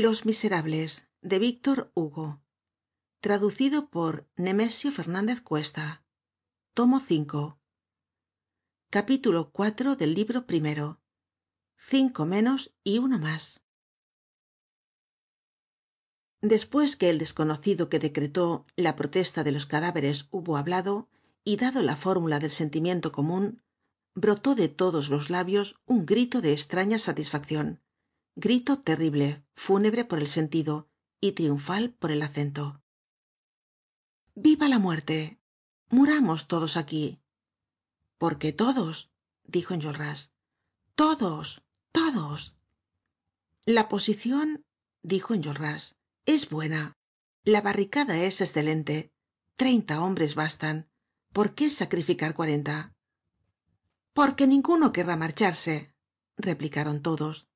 los miserables de víctor hugo. Traducido por nemesio fernández cuesta. Tomo capítulo iv del libro primero. Cinco menos y uno más. Despues que el desconocido que decretó la protesta de los cadáveres hubo hablado y dado la fórmula del sentimiento comun brotó de todos los labios un grito de estraña satisfaccion grito terrible fúnebre por el sentido y triunfal por el acento. Viva la muerte. Muramos todos aquí. Por qué todos dijo enjolras. Todos todos. La posicion dijo enjolras es buena. La barricada es escelente treinta hombres bastan. Por qué sacrificar cuarenta porque ninguno querrá marcharse replicaron todos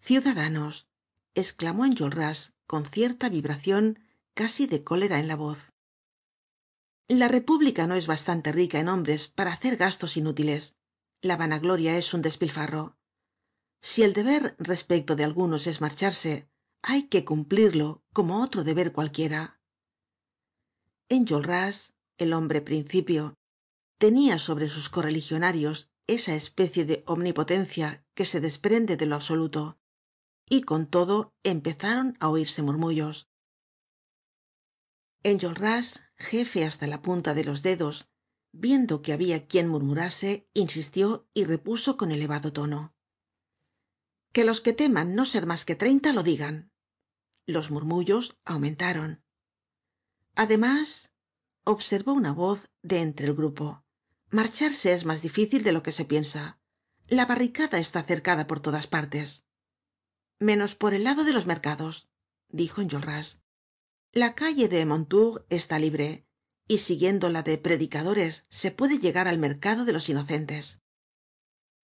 ciudadanos exclamó enjolras con cierta vibracion casi de cólera en la voz. La república no es bastante rica en hombres para hacer gastos inútiles. La vanagloria es un despilfarro. Si el deber respecto de algunos es marcharse hay que cumplirlo como otro deber cualquiera. Enjolras el hombre principio tenia sobre sus correligionarios esa especie de omnipotencia que se desprende de lo absoluto y con todo empezaron á oirse murmullos. Enjolras jefe hasta la punta de los dedos viendo que habia quien murmurase insistió y repuso con elevado tono. Que los que teman no ser mas que treinta lo digan. Los murmullos aumentaron. Además observó una voz de entre el grupo. Marcharse es mas difícil de lo que se piensa. La barricada está cercada por todas partes menos por el lado de los mercados dijo enjolras la calle de mondetour está libre y siguiendo la de predicadores se puede llegar al mercado de los inocentes.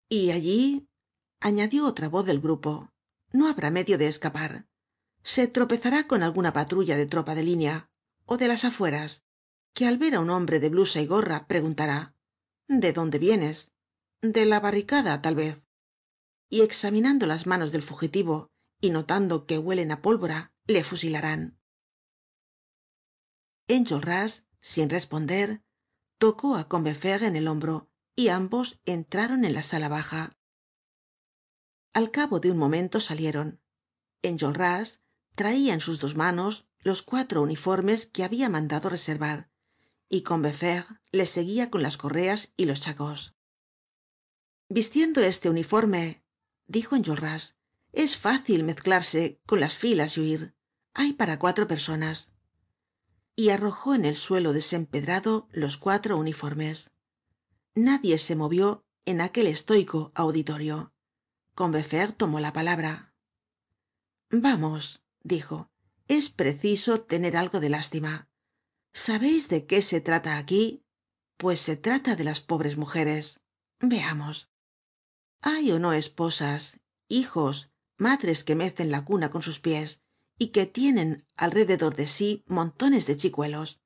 Y allí añadió otra voz del grupo no habrá medio de escapar. Se tropezará con alguna patrulla de tropa de línea ó de las afueras que al ver á un hombre de blusa y gorra preguntará de dónde vienes de la barricada tal vez y examinando las manos del fugitivo y notando que huelen á pólvora le fusilarán. Enjolras sin responder tocó á combeferre en el hombro y ambos entraron en la sala baja. Al cabo de un momento salieron. Enjolras traia en sus dos manos los cuatro uniformes que habia mandado reservar y combeferre le seguia con las correas y los chacos. Vistiendo este uniforme dijo enjolras es fácil mezclarse con las filas y huir. Hay para cuatro personas. Y arrojó en el suelo desempedrado los cuatro uniformes. Nadie se movió en aquel estoico auditorio. Combeferre tomó la palabra. Vamos dijo es preciso tener algo de lástima. Sabeis de qué se trata aquí pues se trata de las pobres mujeres. Veamos hay ó no esposas hijos madres que mecen la cuna con sus pies y que tienen alrededor de sí montones de chicuelos.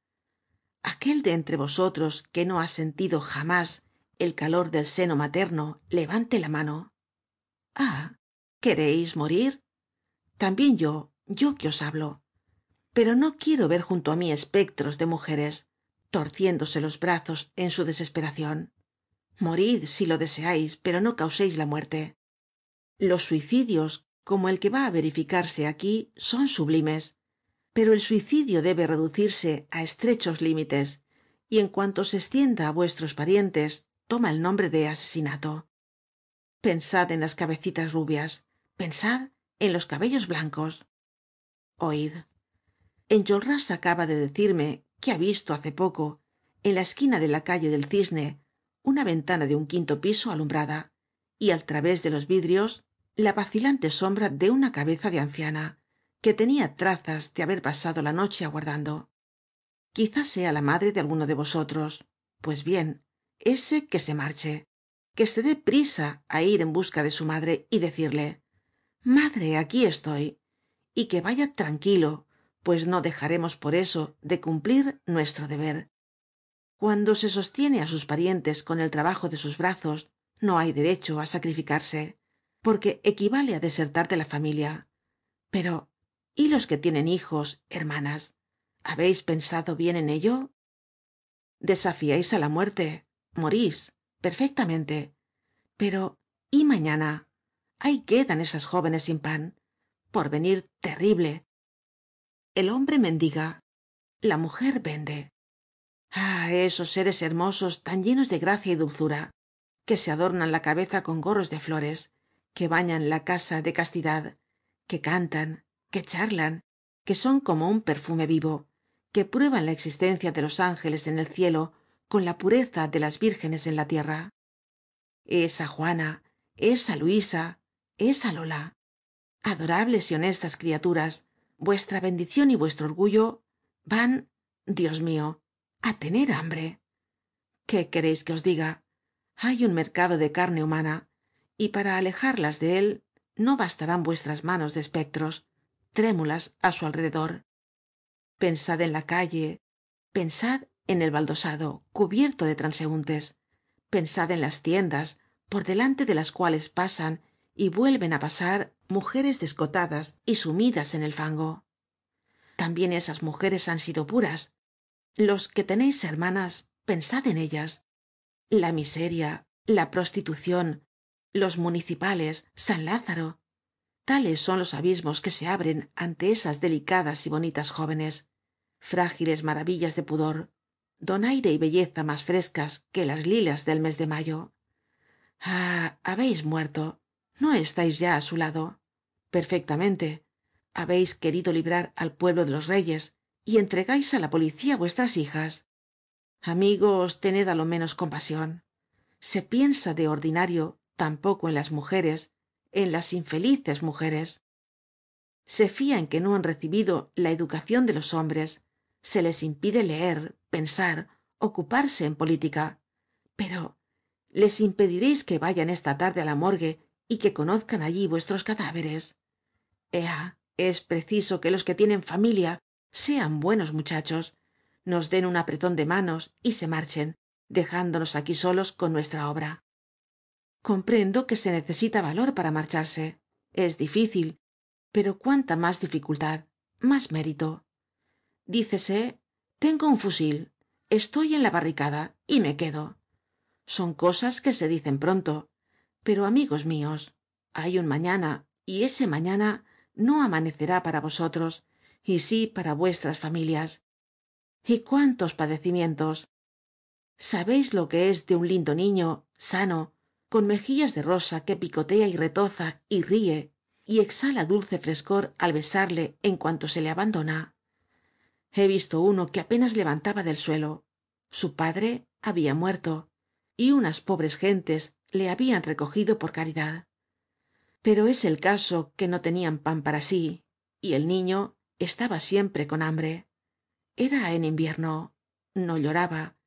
Aquel de entre vosotros que no ha sentido jamás el calor del seno materno levante la mano. Ah quereis morir también yo yo que os hablo. Pero no quiero ver junto á mí espectros de mujeres torciéndose los brazos en su desesperacion morid si lo deseais pero no causeis la muerte. Los suicidios como el que va á verificarse aquí son sublimes pero el suicidio debe reducirse á estrechos límites y en cuanto se estienda á vuestros parientes toma el nombre de asesinato. Pensad en las cabecitas rubias pensad en los cabellos blancos. Oid enjolras acaba de decirme que ha visto hace poco en la esquina de la calle del cisne una ventana de un quinto piso alumbrada y al través de los vidrios la vacilante sombra de una cabeza de anciana que tenia trazas de haber pasado la noche aguardando. Quizá sea la madre de alguno de vosotros. Pues bien ese que se marche que se dé prisa á ir en busca de su madre y decirle madre aquí estoy y que vaya tranquilo pues no dejaremos por eso de cumplir nuestro deber cuando se sostiene á sus parientes con el trabajo de sus brazos no hay derecho á sacrificarse porque equivale á desertar de la familia. Pero y los que tienen hijos hermanas habéis pensado bien en ello desafiáis á la muerte morís perfectamente. Pero y mañana ahí quedan esas jóvenes sin pan. Porvenir terrible. El hombre mendiga la mujer vende esos seres hermosos tan llenos de gracia y dulzura que se adornan la cabeza con gorros de flores que bañan la casa de castidad que cantan que charlan que son como un perfume vivo que prueban la existencia de los ángeles en el cielo con la pureza de las vírgenes en la tierra. Esa juana esa luisa esa lola. Adorables y honestas criaturas vuestra bendición y vuestro orgullo van dios mío á tener hambre. Qué queréis que os diga hay un mercado de carne humana y para alejarlas de él no bastarán vuestras manos de espectros trémulas á su alrededor. Pensad en la calle pensad en el baldosado cubierto de transeúntes pensad en las tiendas por delante de las cuales pasan y vuelven á pasar mujeres descotadas y sumidas en el fango. También esas mujeres han sido puras los que tenéis hermanas pensad en ellas. La miseria la prostitución los municipales san lázaro. Tales son los abismos que se abren ante esas delicadas y bonitas jóvenes. Frágiles maravillas de pudor. Donaire y belleza más frescas que las lilas del mes de mayo. Ah habéis muerto. No estáis ya á su lado. Perfectamente. Habéis querido librar al pueblo de los reyes y entregáis á la policía vuestras hijas. Amigos tened á lo menos compasión. Se piensa de ordinario tan poco en las mujeres en las infelices mujeres. Se fía en que no han recibido la educación de los hombres. Se les impide leer pensar ocuparse en política. Pero les impediréis que vayan esta tarde á la morgue y que conozcan allí vuestros cadáveres ea es preciso que los que tienen familia sean buenos muchachos. Nos den un apretón de manos y se marchen dejándonos aquí solos con nuestra obra. Comprendo que se necesita valor para marcharse. Es difícil pero cuánta más dificultad más mérito. Dícese tengo un fusil estoy en la barricada y me quedo son cosas que se dicen pronto pero amigos míos hay un mañana y ese mañana no amanecerá para vosotros y sí para vuestras familias. Y cuántos padecimientos sabéis lo que es de un lindo niño sano con mejillas de rosa que picotea y retoza y ríe y exhala dulce frescor al besarle en cuanto se le abandona he visto uno que apenas levantaba del suelo. Su padre había muerto y unas pobres gentes le habían recogido por caridad. Pero es el caso que no tenían pan para sí y el niño estaba siempre con hambre. Era en invierno. No lloraba.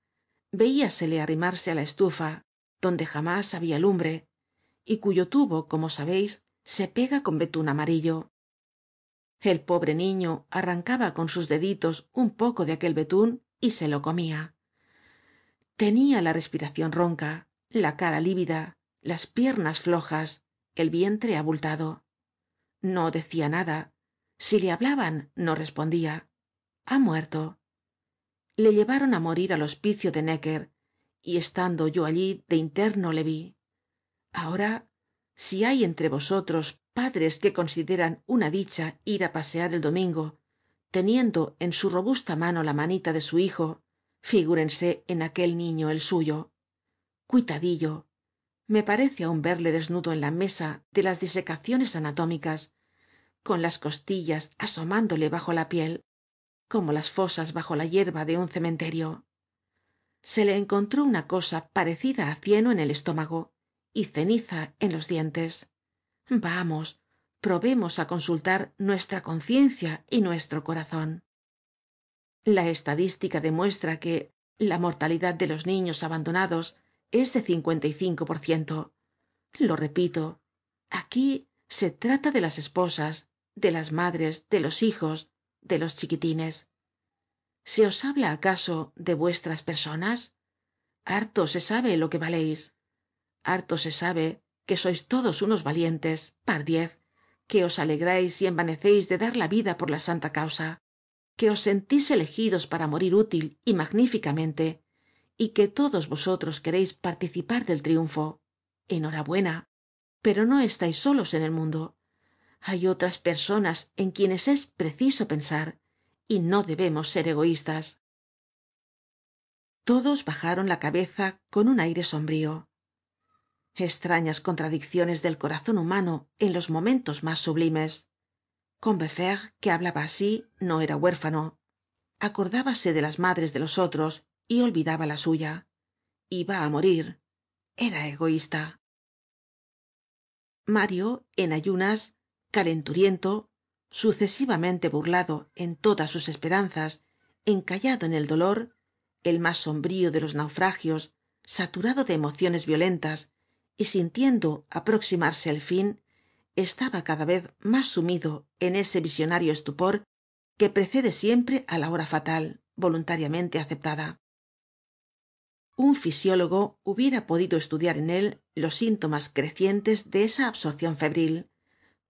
Veíasele arrimarse á la estufa donde jamás había lumbre y cuyo tubo como sabéis se pega con betún amarillo. El pobre niño arrancaba con sus deditos un poco de aquel betún y se lo comía. Tenía la respiración ronca la cara lívida las piernas flojas el vientre abultado. No decía nada si le hablaban no respondía. Ha muerto. Le llevaron á morir al hospicio de necker y estando yo allí de interno le vi. Ahora si hay entre vosotros padres que consideran una dicha ir á pasear el domingo teniendo en su robusta mano la manita de su hijo figúrense en aquel niño el suyo. Cuitadillo. Me parece aún verle desnudo en la mesa de las disecaciones anatómicas con las costillas asomándole bajo la piel como las fosas bajo la hierba de un cementerio. Se le encontró una cosa parecida á cieno en el estómago y ceniza en los dientes. Vamos probemos á consultar nuestra conciencia y nuestro corazón. La estadística demuestra que la mortalidad de los niños abandonados es de cincuenta y cinco por ciento. Lo repito aquí se trata de las esposas de las madres de los hijos de los chiquitines. Se os habla acaso de vuestras personas harto se sabe lo que valéis. Harto se sabe que sois todos unos valientes pardiez que os alegráis y envanecéis de dar la vida por la santa causa que os sentís elegidos para morir útil y magníficamente y que todos vosotros queréis participar del triunfo. Enhorabuena. Pero no estáis solos en el mundo hay otras personas en quienes es preciso pensar y no debemos ser egoístas. Todos bajaron la cabeza con un aire sombrío. Estrañas contradicciones del corazón humano en los momentos más sublimes. Combeferre que hablaba así no era huérfano. Acordábase de las madres de los otros y olvidaba la suya. Iba á morir. Era egoísta. Mario en ayunas calenturiento sucesivamente burlado en todas sus esperanzas encallado en el dolor el más sombrío de los naufragios saturado de emociones violentas y sintiendo aproximarse el fin estaba cada vez más sumido en ese visionario estupor que precede siempre á la hora fatal voluntariamente aceptada. Un fisiólogo hubiera podido estudiar en él los síntomas crecientes de esa absorcion febril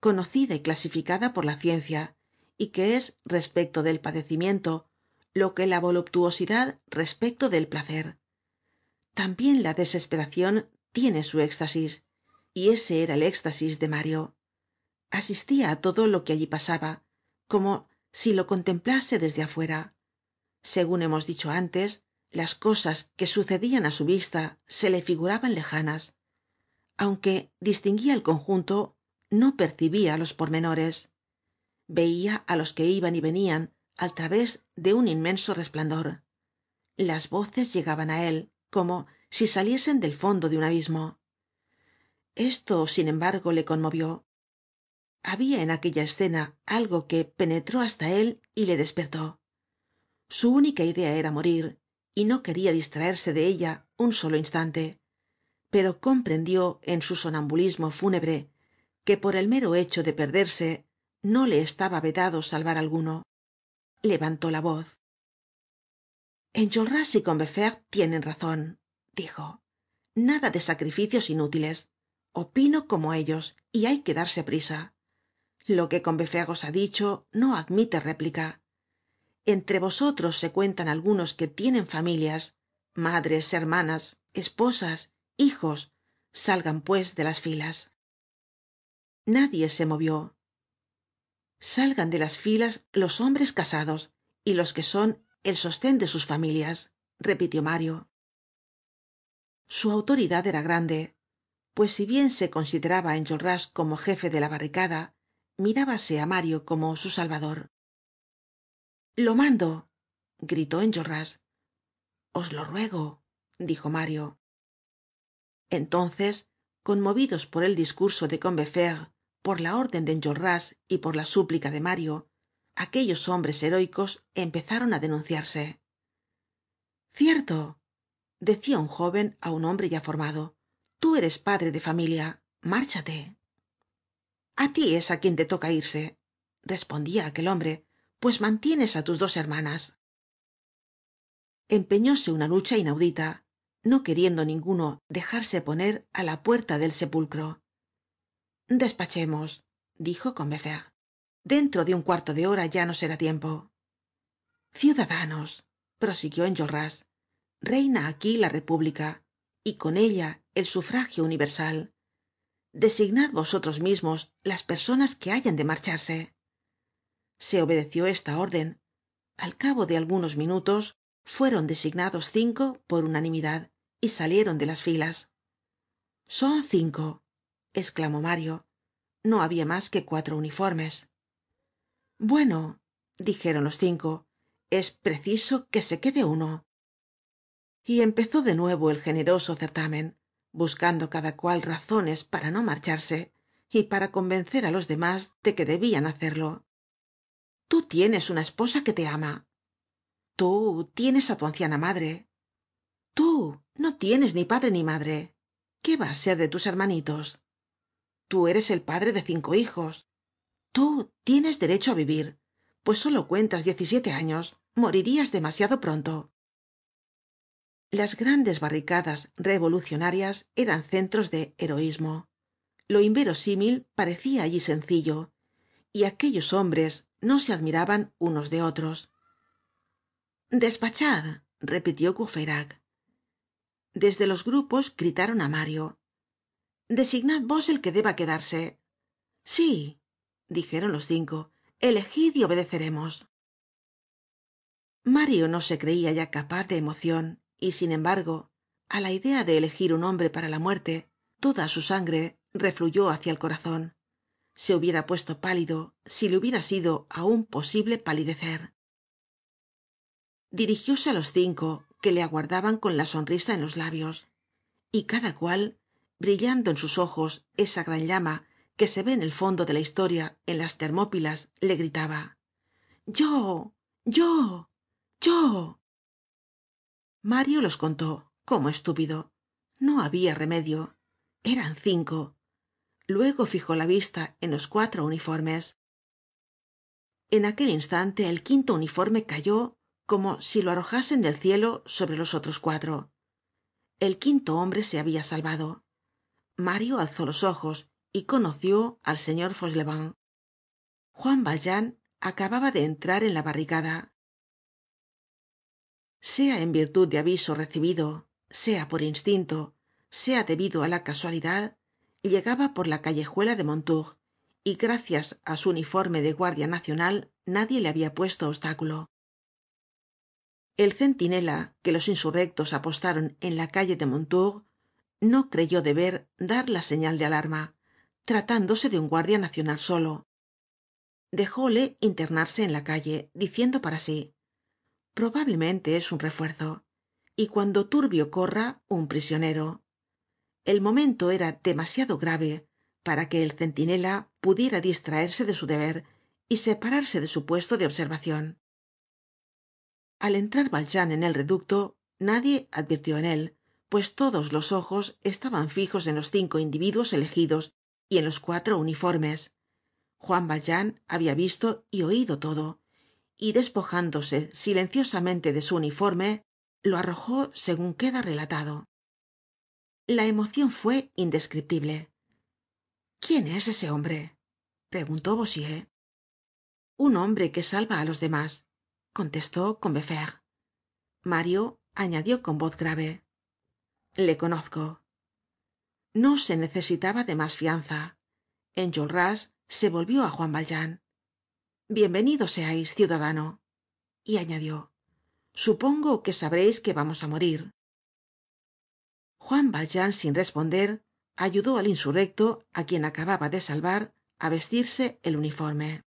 conocida y clasificada por la ciencia y que es respecto del padecimiento lo que la voluptuosidad respecto del placer. También la desesperación tiene su éxtasis y ese era el éxtasis de mario. Asistia á todo lo que allí pasaba como si lo contemplase desde afuera. Segun hemos dicho antes las cosas que sucedian á su vista se le figuraban lejanas. Aunque distinguía el conjunto no percibía los pormenores. Veia á los que iban y venian al través de un inmenso resplandor. Las voces llegaban á él como si saliesen del fondo de un abismo. Esto sin embargo le conmovió. Habia en aquella escena algo que penetró hasta él y le despertó. Su única idea era morir y no queria distraerse de ella un solo instante pero comprendió en su sonambulismo fúnebre que por el mero hecho de perderse no le estaba vedado salvar alguno. Levantó la voz. Enjolras y combeferre tienen razon dijo. Nada de sacrificios inútiles. Opino como ellos y hay que darse prisa. Lo que combeferre os ha dicho no admite réplica. Entre vosotros se cuentan algunos que tienen familias madres hermanas esposas hijos salgan pues de las filas nadie se movió. Salgan de las filas los hombres casados y los que son el sostén de sus familias repitió mario. Su autoridad era grande pues si bien se consideraba enjolras como jefe de la barricada mirábase á mario como su salvador. Lo mando gritó enjolras. Os lo ruego dijo mario. Entonces conmovidos por el discurso de por la orden de enjolras y por la súplica de mario aquellos hombres heroicos empezaron á denunciarse. Cierto decia un joven á un hombre ya formado tú eres padre de familia márchate. A ti es á quien te toca irse respondia aquel hombre pues mantienes á tus dos hermanas. Empeñóse una lucha inaudita no queriendo ninguno dejarse poner á la puerta del sepulcro despachemos dijo combeferre dentro de un cuarto de hora ya no será tiempo. Ciudadanos prosiguió enjolras reina aquí la república y con ella el sufragio universal. Designad vosotros mismos las personas que hayan de marcharse. Se obedeció esta orden. Al cabo de algunos minutos fueron designados cinco por unanimidad y salieron de las filas. Son cinco esclamó mario. No habia mas que cuatro uniformes. Bueno dijeron los cinco es preciso que se quede uno. Y empezó de nuevo el generoso certamen buscando cada cual razones para no marcharse y para convencer á los demás de que debian hacerlo. Tú tienes una esposa que te ama. Tú tienes á tu anciana madre. Tú no tienes ni padre ni madre. Qué va á ser de tus hermanitos tú eres el padre de cinco hijos. Tú tienes derecho á vivir pues solo cuentas diez y siete años morirías demasiado pronto. Las grandes barricadas revolucionarias eran centros de heroismo lo inverosímil parecía allí sencillo y aquellos hombres no se admiraban unos de otros. Despachad repitió courfeyrac. Desde los grupos gritaron á mario designad vos el que deba quedarse. Sí dijeron los cinco elegid y obedeceremos. Mario no se creia ya capaz de emocion y sin embargo á la idea de elegir un hombre para la muerte toda su sangre refluyó hacia el corazon se hubiera puesto pálido si le hubiera sido aun posible palidecer. Dirigióse á los cinco que le aguardaban con la sonrisa en los labios y cada cual brillando en sus ojos esa gran llama que se ve en el fondo de la historia en las termópilas le gritaba yo yo yo mario los contó como estúpido. No habia remedio. Eran cinco. Luego fijó la vista en los cuatro uniformes. En aquel instante el quinto uniforme cayó como si lo arrojasen del cielo sobre los otros cuatro. El quinto hombre se habia salvado mario alzó los ojos y conoció al señor fauchelevent. Juan valjean acababa de entrar en la barricada. Sea en virtud de aviso recibido sea por instinto sea debido á la casualidad llegaba por la callejuela de mondetour y gracias á su uniforme de guardia nacional nadie le habia puesto obstáculo. El centinela que los insurrectos apostaron en la calle de no creyó deber dar la señal de alarma tratándose de un guardia nacional solo. Dejóle internarse en la calle diciendo para sí probablemente es un refuerzo y cuando turbio corra un prisionero. El momento era demasiado grave para que el centinela pudiera distraerse de su deber y separarse de su puesto de observacion al entrar valjean en el reducto nadie advirtió en él pues todos los ojos estaban fijos en los cinco individuos elegidos y en los cuatro uniformes. Juan valjean habia visto y oido todo y despojándose silenciosamente de su uniforme lo arrojó segun queda relatado. La emocion fue indescriptible. Quién es ese hombre preguntó bossuet. Un hombre que salva á los demás contestó combeferre. Mario añadió con voz grave le conozco. No se necesitaba de mas fianza. Enjolras se volvió á juan valjean. Bienvenido seais ciudadano y añadió supongo que sabreis que vamos á morir juan valjean sin responder ayudó al insurrecto á quien acababa de salvar á vestirse el uniforme